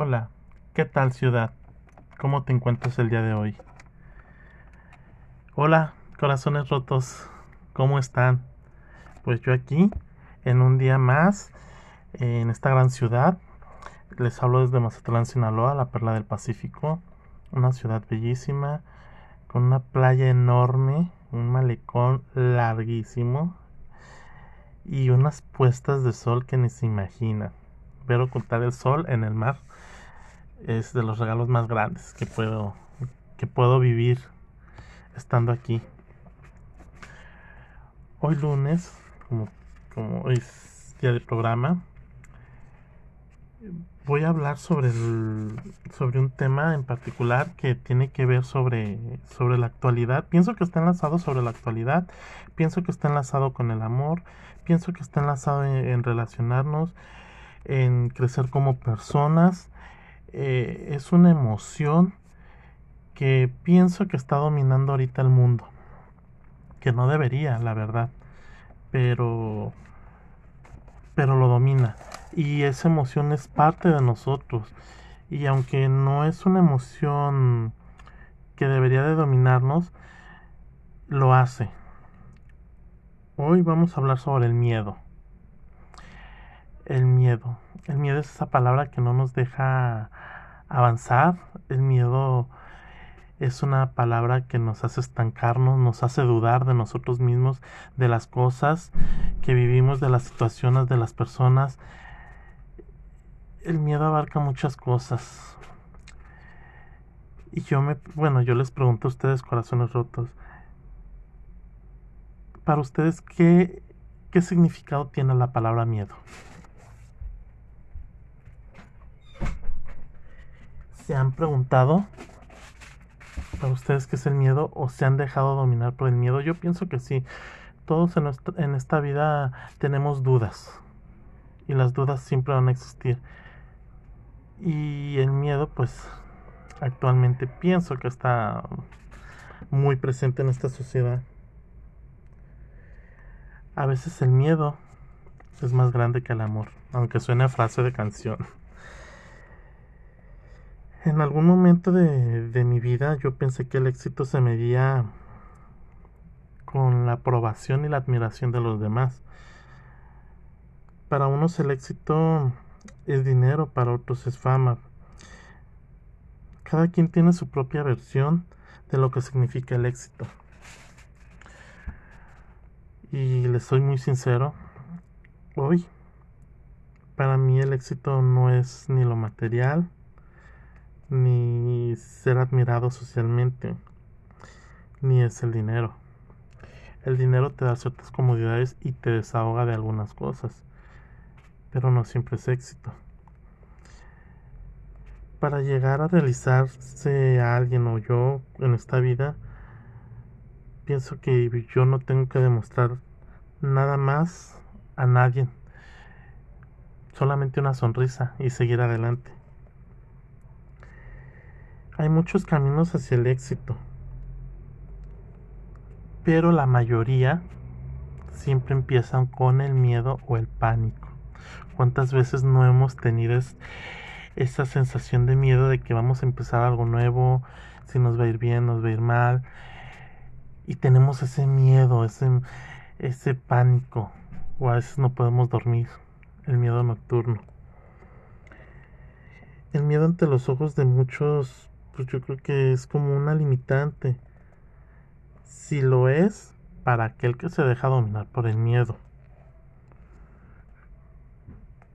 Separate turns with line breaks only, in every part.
Hola, ¿qué tal ciudad? ¿Cómo te encuentras el día de hoy? Hola, corazones rotos, ¿cómo están? Pues yo aquí, en un día más, en esta gran ciudad, les hablo desde Mazatlán, Sinaloa, la perla del Pacífico, una ciudad bellísima, con una playa enorme, un malecón larguísimo y unas puestas de sol que ni se imaginan. Ver ocultar el sol en el mar es de los regalos más grandes que puedo que puedo vivir estando aquí. Hoy lunes, como, como hoy es día de programa, voy a hablar sobre el, sobre un tema en particular que tiene que ver sobre, sobre la actualidad. Pienso que está enlazado sobre la actualidad, pienso que está enlazado con el amor, pienso que está enlazado en, relacionarnos, en crecer como personas. Eh, es una emoción que pienso que está dominando ahorita el mundo, que no debería, la verdad, pero pero lo domina. Y esa emoción es parte de nosotros. Y aunque no es una emoción que debería de dominarnos lo hace. Hoy vamos a hablar sobre el miedo. El miedo el miedo es esa palabra que no nos deja avanzar el miedo es una palabra que nos hace estancarnos, nos hace dudar de nosotros mismos, de las cosas que vivimos, de las situaciones, de las personas. El miedo abarca muchas cosas. Y yo me, bueno, yo les pregunto a ustedes, corazones rotos, para ustedes, ¿qué, qué significado tiene la palabra miedo? ¿Se han preguntado para ustedes qué es el miedo o se han dejado dominar por el miedo? Yo pienso que sí. Todos en, en esta vida tenemos dudas y las dudas siempre van a existir. Y el miedo, pues, actualmente pienso que está muy presente en esta sociedad. A veces el miedo es más grande que el amor, aunque suene a frase de canción. En algún momento de, mi vida yo pensé que el éxito se medía con la aprobación y la admiración de los demás. Para unos el éxito es dinero, para otros es fama. Cada quien tiene su propia versión de lo que significa el éxito. Y les soy muy sincero, hoy para mí el éxito no es ni lo material, ni ser admirado socialmente, ni es el dinero. El dinero te da ciertas comodidades y te desahoga de algunas cosas, pero no siempre es éxito. Para llegar a realizarse a alguien o yo en esta vida, pienso que yo no tengo que demostrar nada más a nadie, solamente una sonrisa y seguir adelante. Hay muchos caminos hacia el éxito, pero la mayoría siempre empiezan con el miedo o el pánico. ¿Cuántas veces no hemos tenido esa sensación de miedo de que vamos a empezar algo nuevo, si nos va a ir bien, nos va a ir mal? Y tenemos ese miedo, ese, ese pánico, o a veces no podemos dormir, el miedo nocturno. El miedo ante los ojos de muchos pues yo creo que es como una limitante. Si lo es, para aquel que se deja dominar por el miedo.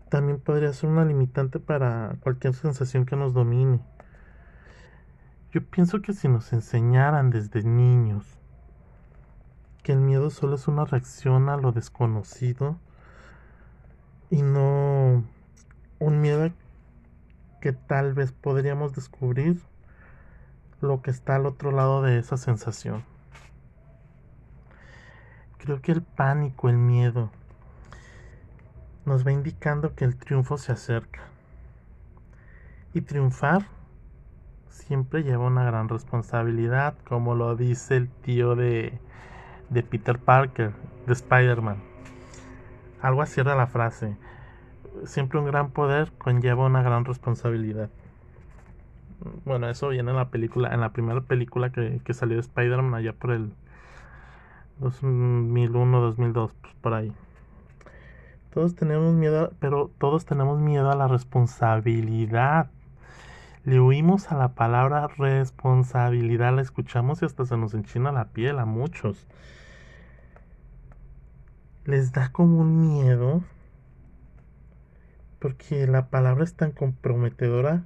También podría ser una limitante para cualquier sensación que nos domine. Yo pienso que si nos enseñaran desde niños que el miedo solo es una reacción a lo desconocido y no un miedo que tal vez podríamos descubrir lo que está al otro lado de esa sensación. Creo que el pánico, el miedo, nos va indicando que el triunfo se acerca. Y triunfar siempre lleva una gran responsabilidad, como lo dice el tío de, Peter Parker, de Spider-Man. Algo así era la frase. siempre un gran poder conlleva una gran responsabilidad. Bueno, eso viene en la película, en la primera película que, que salió de Spider-Man allá por el 2001, 2002, pues por ahí. Todos tenemos miedo, pero todos tenemos miedo a la responsabilidad. Le huimos a la palabra responsabilidad, la escuchamos y hasta se nos enchina la piel a muchos. Les da como un miedo porque la palabra es tan comprometedora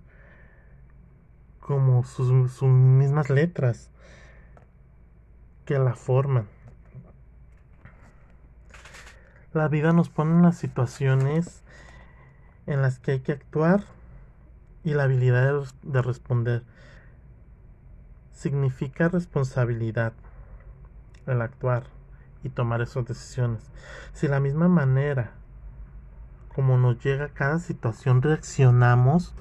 como sus, mismas letras que la forman. La vida nos pone en las situaciones en las que hay que actuar y la habilidad de responder. Significa responsabilidad el actuar y tomar esas decisiones. Si la misma manera como nos llega cada situación reaccionamos,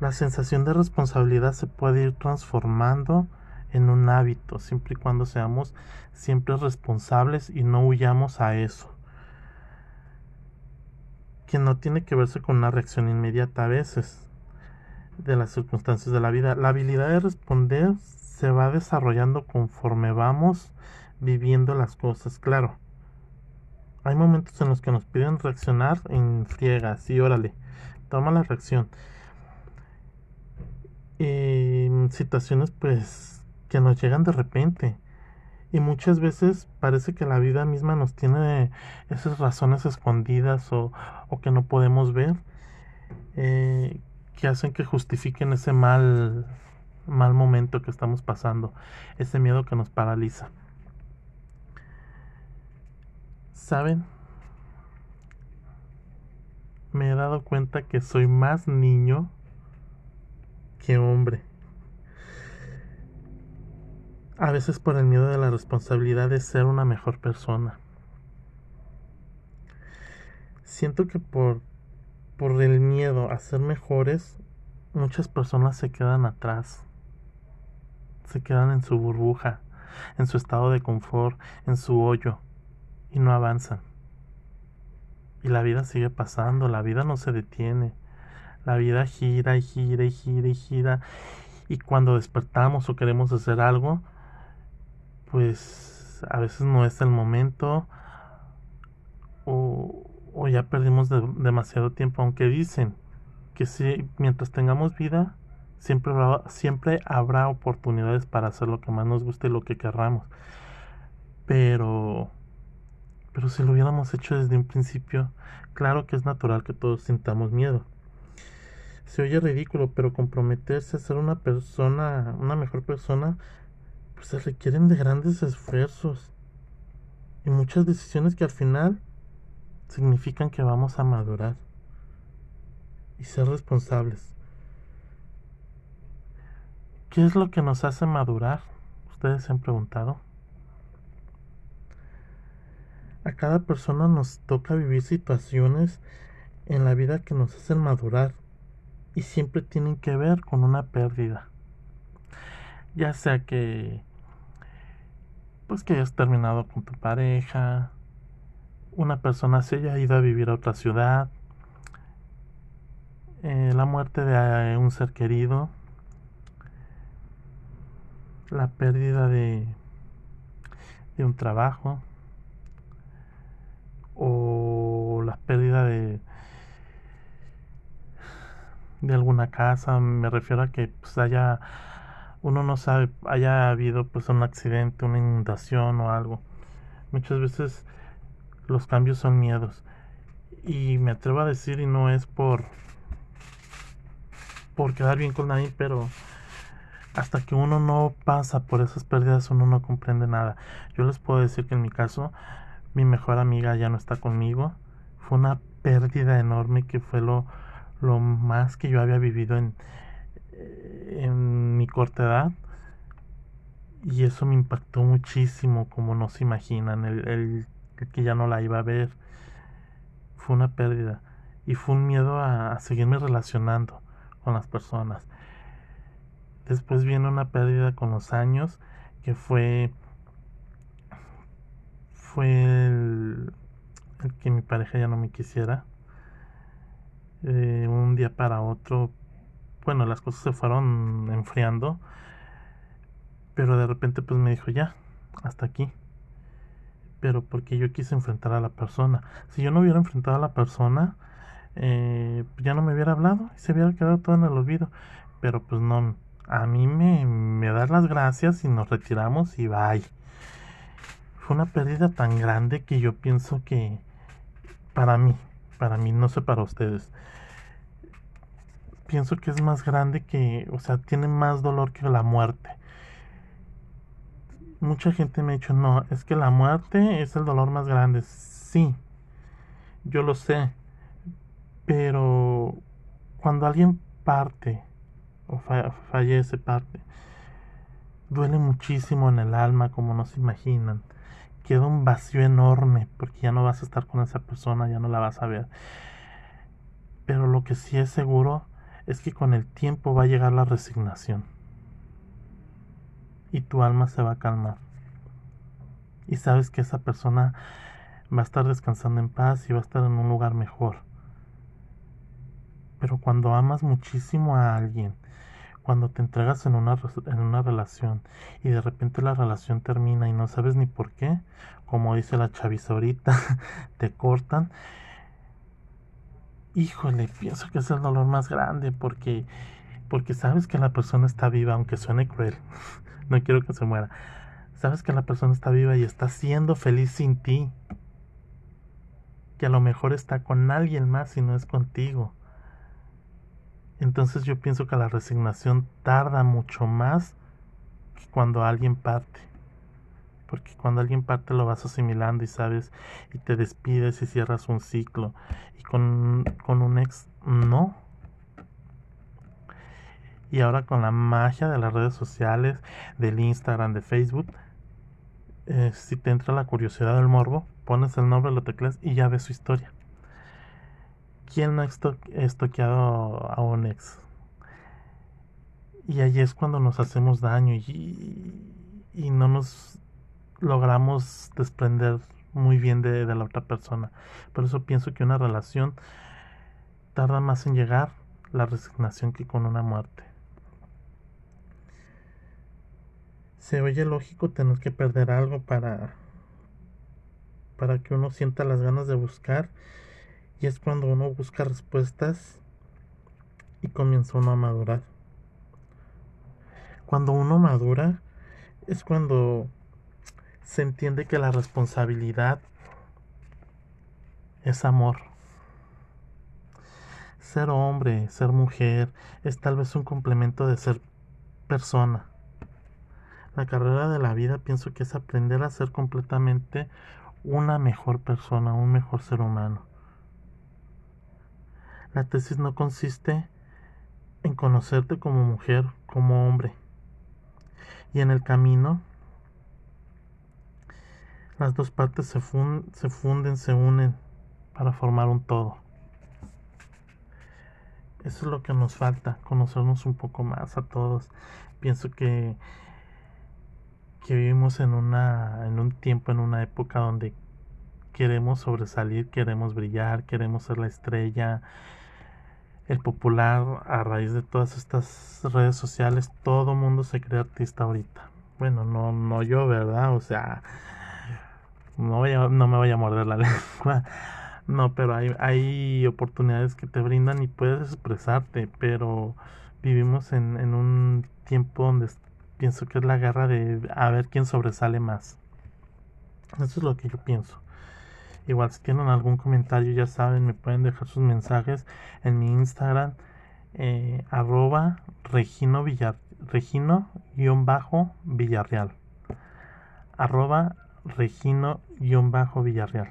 la sensación de responsabilidad se puede ir transformando en un hábito, siempre y cuando seamos siempre responsables y no huyamos a eso. Que no tiene que verse con una reacción inmediata a veces de las circunstancias de la vida. La habilidad de responder se va desarrollando conforme vamos viviendo las cosas, claro. Hay momentos en los que nos piden reaccionar en friega, sí, órale, toma la reacción. En situaciones pues que nos llegan de repente. Y muchas veces parece que la vida misma nos tiene esas razones escondidas o, que no podemos ver, eh, que hacen que justifiquen ese mal, mal momento que estamos pasando, ese miedo que nos paraliza. ¿Saben? Me he dado cuenta que soy más niño que hombre a veces por el miedo de la responsabilidad de ser una mejor persona. Siento que por, por el miedo a ser mejores, muchas personas se quedan atrás, se quedan en su burbuja, en su estado de confort, en su hoyo, y no avanzan. Y la vida sigue pasando, la vida no se detiene. La vida gira y gira y gira y gira. Y cuando despertamos o queremos hacer algo, pues a veces no es el momento o, ya perdimos demasiado tiempo, aunque dicen que si mientras tengamos vida siempre habrá, siempre habrá oportunidades para hacer lo que más nos guste y lo que querramos. Pero pero si lo hubiéramos hecho desde un principio, claro que es natural que todos sintamos miedo. Se oye ridículo, pero comprometerse a ser una persona, una mejor persona, pues se requieren de grandes esfuerzos y muchas decisiones que al final significan que vamos a madurar y ser responsables. ¿Qué es lo que nos hace madurar? Ustedes se han preguntado. A cada persona nos toca vivir situaciones en la vida que nos hacen madurar y siempre tienen que ver con una pérdida. Ya sea que pues que hayas terminado con tu pareja, una persona se haya ido a vivir a otra ciudad, eh, la muerte de un ser querido, la pérdida de, de un trabajo o la pérdida de de alguna casa, me refiero a que pues haya uno no sabe, haya habido pues un accidente, una inundación o algo. Muchas veces los cambios son miedos. Y me atrevo a decir, y no es por, por quedar bien con nadie, pero hasta que uno no pasa por esas pérdidas uno no comprende nada. Yo les puedo decir que en mi caso, mi mejor amiga ya no está conmigo. Fue una pérdida enorme que fue lo, lo más que yo había vivido en, en mi corta edad. Y eso me impactó muchísimo como no se imaginan el, que ya no la iba a ver. Fue una pérdida. Y fue un miedo a, seguirme relacionando con las personas. Después viene una pérdida con los años que fue fue el que mi pareja ya no me quisiera de un día para otro, bueno, las cosas se fueron enfriando, pero de repente pues me dijo, ya, hasta aquí. Pero porque yo quise enfrentar a la persona. Si yo no hubiera enfrentado a la persona, eh, ya no me hubiera hablado y se hubiera quedado todo en el olvido. Pero pues no, a mí me, me das las gracias y nos retiramos y bye. Fue una pérdida tan grande que yo pienso que para mí, para mí, no sé para ustedes, pienso que es más grande que, o sea, tiene más dolor que la muerte. Mucha gente me ha dicho, no, es que la muerte es el dolor más grande. Sí, yo lo sé, pero cuando alguien parte o fallece parte, duele muchísimo en el alma como no se imaginan. Queda un vacío enorme porque ya no vas a estar con esa persona, ya no la vas a ver. Pero lo que sí es seguro es que con el tiempo va a llegar la resignación. Y tu alma se va a calmar. Y sabes que esa persona va a estar descansando en paz y va a estar en un lugar mejor. Pero cuando amas muchísimo a alguien, cuando te entregas en una, en una relación y de repente la relación termina y no sabes ni por qué, como dice la chaviza ahorita, te cortan, híjole, pienso que es el dolor más grande porque, porque sabes que la persona está viva, aunque suene cruel, no quiero que se muera, sabes que la persona está viva y está siendo feliz sin ti, que a lo mejor está con alguien más y no es contigo entonces yo pienso que la resignación tarda mucho más que cuando alguien parte. Porque cuando alguien parte lo vas asimilando y sabes y te despides y cierras un ciclo. Y con, con un ex no. Y ahora con la magia de las redes sociales, del Instagram, de Facebook, eh, si te entra la curiosidad del morbo, pones el nombre, lo teclas y ya ves su historia. ¿Quién no ha estoqueado a un ex? Y ahí es cuando nos hacemos daño y, no nos logramos desprender muy bien de, de, la otra persona. Por eso pienso que una relación tarda más en llegar la resignación que con una muerte. Se oye lógico tener que perder algo para para que uno sienta las ganas de buscar y es cuando uno busca respuestas y comienza uno a madurar. Cuando uno madura es cuando se entiende que la responsabilidad es amor. Ser hombre, ser mujer, es tal vez un complemento de ser persona. La carrera de la vida pienso que es aprender a ser completamente una mejor persona, un mejor ser humano. La tesis no consiste en conocerte como mujer, como hombre. Y en el camino, las dos partes se, funden, se unen para formar un todo. Eso es lo que nos falta, conocernos un poco más a todos. Pienso que, que vivimos en, una, en un tiempo, en una época donde queremos sobresalir, queremos brillar, queremos ser la estrella, el popular a raíz de todas estas redes sociales todo mundo se cree artista ahorita. Bueno no no yo verdad o sea no voy no me voy a morder la lengua. No pero hay hay oportunidades que te brindan y puedes expresarte pero vivimos en, en un tiempo donde pienso que es la guerra de a ver quién sobresale más. Eso es lo que yo pienso Igual si tienen algún comentario ya saben, me pueden dejar sus mensajes en mi Instagram eh, arroba regino, bajo villarreal. Arroba regino bajo villarreal.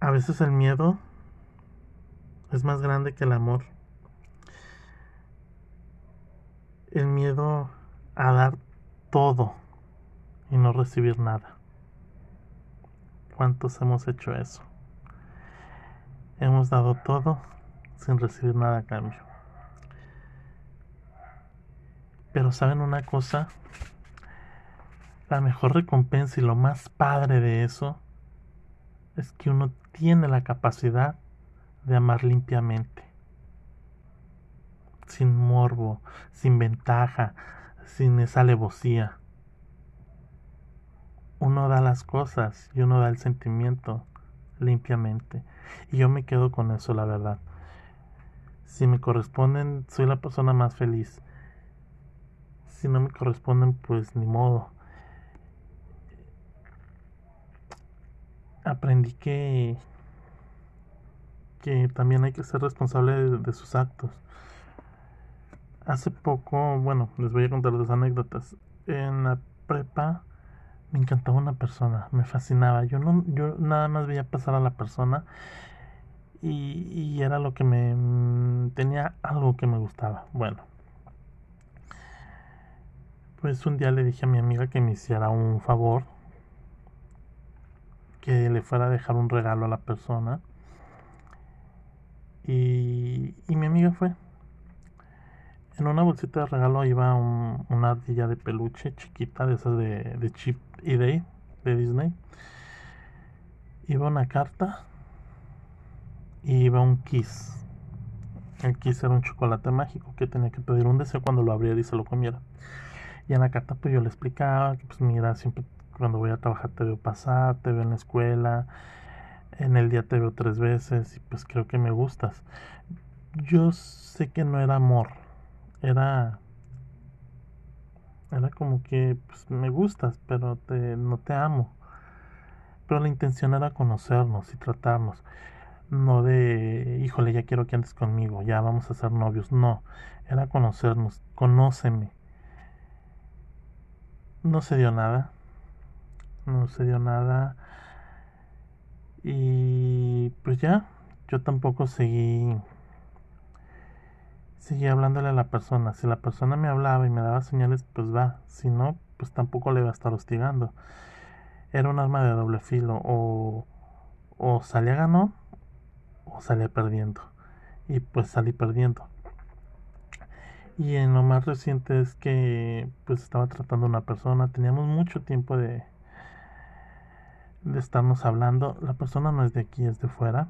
A veces el miedo es más grande que el amor. El miedo a dar todo y no recibir nada ¿Cuántos hemos hecho eso? Hemos dado todo sin recibir nada a cambio. Pero ¿saben una cosa? La mejor recompensa y lo más padre de eso es que uno tiene la capacidad de amar limpiamente, sin morbo, sin ventaja, sin esa alevosía. Uno da las cosas y uno da el sentimiento limpiamente. Y yo me quedo con eso, la verdad. Si me corresponden, soy la persona más feliz. Si no me corresponden, pues ni modo. Aprendí que que también hay que ser responsable de, sus actos. Hace poco, bueno, les voy a contar dos anécdotas. En la prepa me encantaba una persona, me fascinaba. Yo no, yo nada más veía pasar a la persona y, y era lo que me mm, tenía algo que me gustaba. Bueno, pues un día le dije a mi amiga que me hiciera un favor, que le fuera a dejar un regalo a la persona. Y, y mi amiga fue. En una bolsita de regalo iba una ardilla de peluche chiquita, de esas de, de Chip y Day, de Disney. Iba una carta y iba un kiss. El kiss era un chocolate mágico que tenía que pedir un deseo cuando lo abriera y se lo comiera. Y en la carta pues yo le explicaba que pues mira, siempre cuando voy a trabajar te veo pasar, te veo en la escuela, en el día te veo tres veces y pues creo que me gustas. Yo sé que no era amor, era era como que pues, me gustas, pero te, no te amo. Pero la intención era conocernos y tratarnos. No de, híjole, ya quiero que andes conmigo, ya vamos a ser novios. No, era conocernos, conóceme. No se dio nada. No se dio nada. Y pues ya, yo tampoco seguí seguí hablándole a la persona. Si la persona me hablaba y me daba señales, pues va. Si no, pues tampoco le iba a estar hostigando. Era un arma de doble filo. O, o salía ganó o salía perdiendo. Y pues salí perdiendo. Y en lo más reciente es que pues estaba tratando a una persona. Teníamos mucho tiempo de, de estarnos hablando. La persona no es de aquí, es de fuera.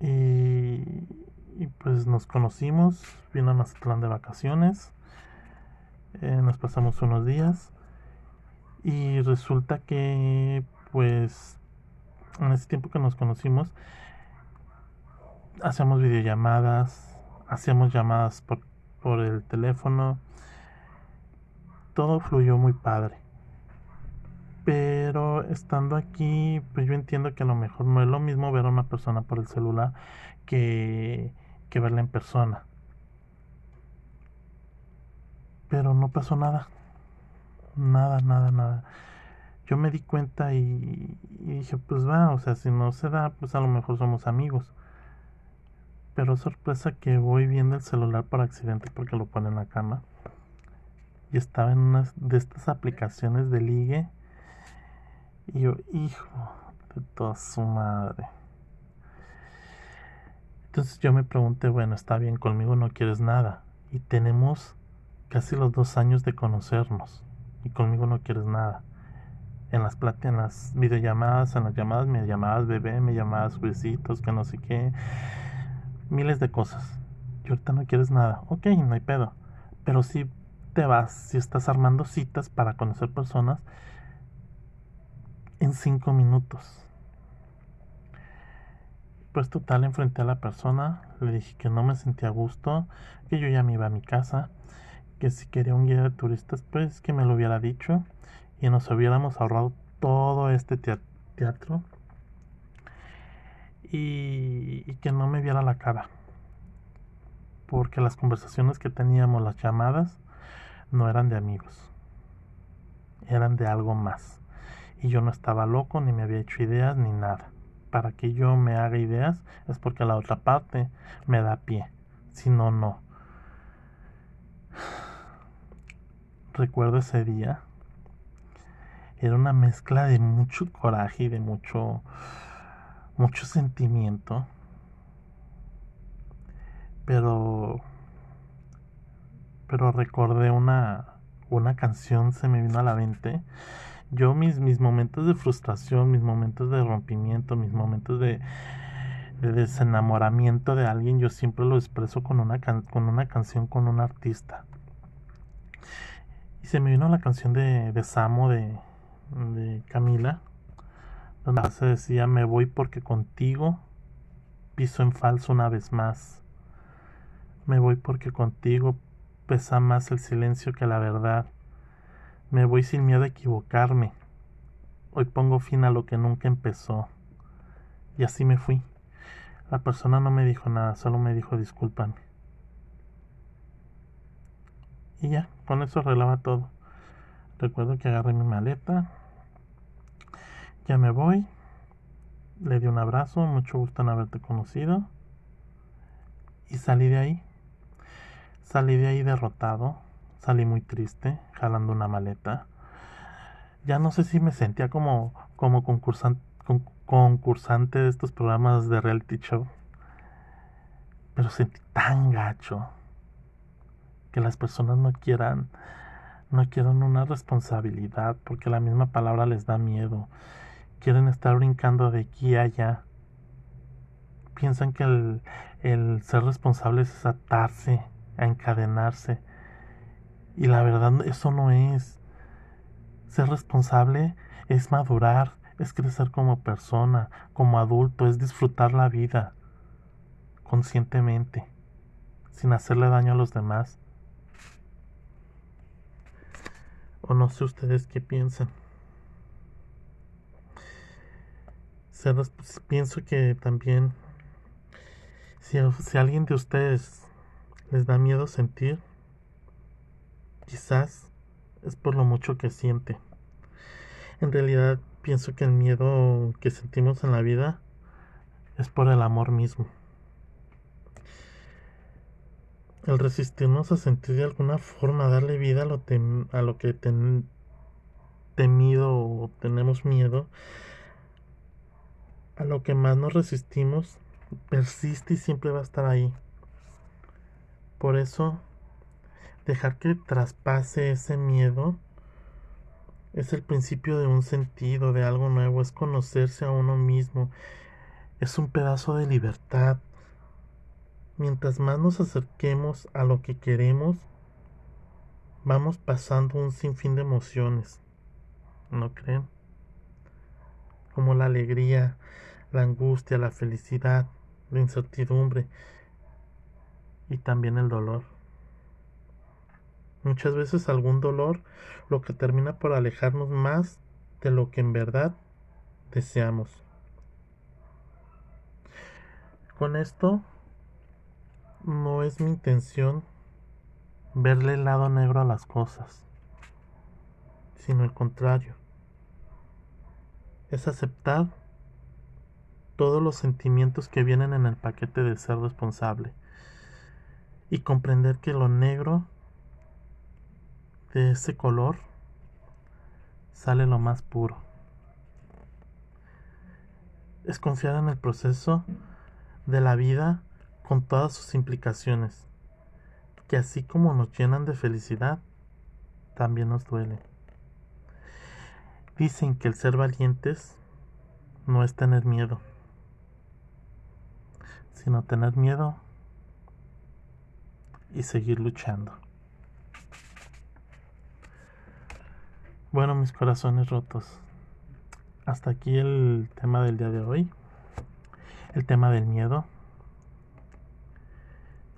Y, y pues nos conocimos, vino a Mazatlán de vacaciones, eh, nos pasamos unos días y resulta que pues en ese tiempo que nos conocimos hacíamos videollamadas, hacíamos llamadas por, por el teléfono, todo fluyó muy padre. Pero estando aquí, pues yo entiendo que a lo mejor no es lo mismo ver a una persona por el celular que que verla en persona. Pero no pasó nada. Nada, nada, nada. Yo me di cuenta y, dije, pues va, o sea, si no se da, pues a lo mejor somos amigos. Pero sorpresa que voy viendo el celular por accidente porque lo pone en la cama. Y estaba en una de estas aplicaciones de ligue. Y yo, hijo de toda su madre. Entonces yo me pregunté, bueno, está bien, conmigo no quieres nada. Y tenemos casi los dos años de conocernos. Y conmigo no quieres nada. En las en las videollamadas, en las llamadas, me llamabas bebé, me llamabas besitos, que no sé qué. Miles de cosas. Y ahorita no quieres nada. Ok, no hay pedo. Pero si te vas, si estás armando citas para conocer personas en cinco minutos pues total, enfrenté a la persona, le dije que no me sentía a gusto, que yo ya me iba a mi casa, que si quería un guía de turistas, pues que me lo hubiera dicho y nos hubiéramos ahorrado todo este teatro y, y que no me viera la cara, porque las conversaciones que teníamos, las llamadas, no eran de amigos, eran de algo más. Y yo no estaba loco, ni me había hecho ideas, ni nada para que yo me haga ideas es porque la otra parte me da pie. Si no, no. Recuerdo ese día. Era una mezcla de mucho coraje y de mucho mucho sentimiento. Pero pero recordé una una canción se me vino a la mente Yo mis, mis momentos de frustración, mis momentos de rompimiento, mis momentos de, de desenamoramiento de alguien, yo siempre lo expreso con una, con una canción, con un artista. Y se me vino la canción de, de Samo de, de Camila, donde se decía, me voy porque contigo piso en falso una vez más. Me voy porque contigo pesa más el silencio que la verdad. Me voy sin miedo a equivocarme. Hoy pongo fin a lo que nunca empezó. Y así me fui. La persona no me dijo nada, solo me dijo discúlpame. Y ya, con eso arreglaba todo. Recuerdo que agarré mi maleta. Ya me voy. Le di un abrazo, mucho gusto en haberte conocido. Y salí de ahí. Salí de ahí derrotado. Salí muy triste, jalando una maleta. Ya no sé si me sentía como, como concursante, concursante de estos programas de reality show. Pero sentí tan gacho que las personas no quieran no quieren una responsabilidad porque la misma palabra les da miedo. Quieren estar brincando de aquí a allá. Piensan que el, ser responsable es atarse, encadenarse. Y la verdad eso no es. Ser responsable es madurar, es crecer como persona, como adulto, es disfrutar la vida conscientemente, sin hacerle daño a los demás. O no sé ustedes qué piensan. pienso que también si, si alguien de ustedes les da miedo sentir, quizás es por lo mucho que siente. En realidad pienso que el miedo que sentimos en la vida es por el amor mismo el resistirnos a sentir de alguna forma, darle vida a lo, a lo que temido o tenemos miedo, a lo que más nos resistimos, persiste y siempre va a estar ahí. Por eso, dejar que traspase ese miedo es el principio de un sentido, de algo nuevo, es conocerse a uno mismo, es un pedazo de libertad, Mientras más nos acerquemos a lo que queremos, vamos pasando un sinfín de emociones. ¿No creen? Como la alegría, la angustia, la felicidad, la incertidumbre y también el dolor. Muchas veces algún dolor lo que termina por alejarnos más de lo que en verdad deseamos. Con esto no es mi intención verle el lado negro a las cosas, sino el contrario. Es aceptar todos los sentimientos que vienen en el paquete de ser responsable y comprender que lo negro de ese color sale lo más puro. Es confiar en el proceso de la vida con todas sus implicaciones, que así como nos llenan de felicidad, también nos duele. Dicen que el ser valientes no es tener miedo, sino tener miedo y seguir luchando. Bueno, mis corazones rotos, hasta aquí el tema del día de hoy, el tema del miedo.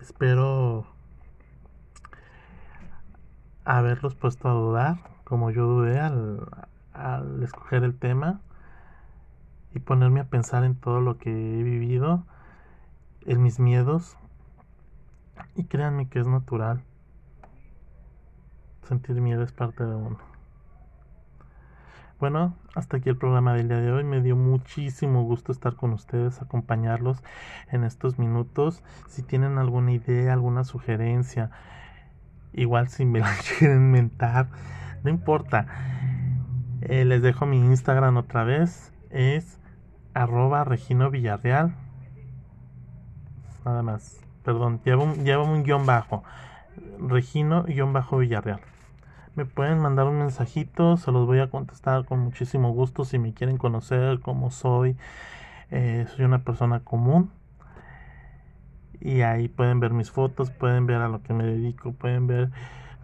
Espero haberlos puesto a dudar, como yo dudé al, al escoger el tema y ponerme a pensar en todo lo que he vivido, en mis miedos. Y créanme que es natural. Sentir miedo es parte de uno. Bueno, hasta aquí el programa del día de hoy. Me dio muchísimo gusto estar con ustedes, acompañarlos en estos minutos. Si tienen alguna idea, alguna sugerencia, igual si me la quieren mentar, no importa. Eh, les dejo mi Instagram otra vez. Es arroba Regino Villarreal. Nada más. Perdón, llevo un, un guion bajo. Regino guion bajo Villarreal me pueden mandar un mensajito, se los voy a contestar con muchísimo gusto si me quieren conocer cómo soy. Eh, soy una persona común y ahí pueden ver mis fotos, pueden ver a lo que me dedico, pueden ver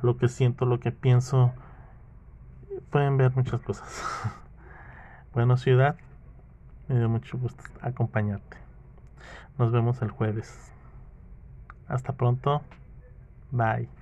lo que siento, lo que pienso, pueden ver muchas cosas. bueno, ciudad, me dio mucho gusto acompañarte. Nos vemos el jueves. Hasta pronto. Bye.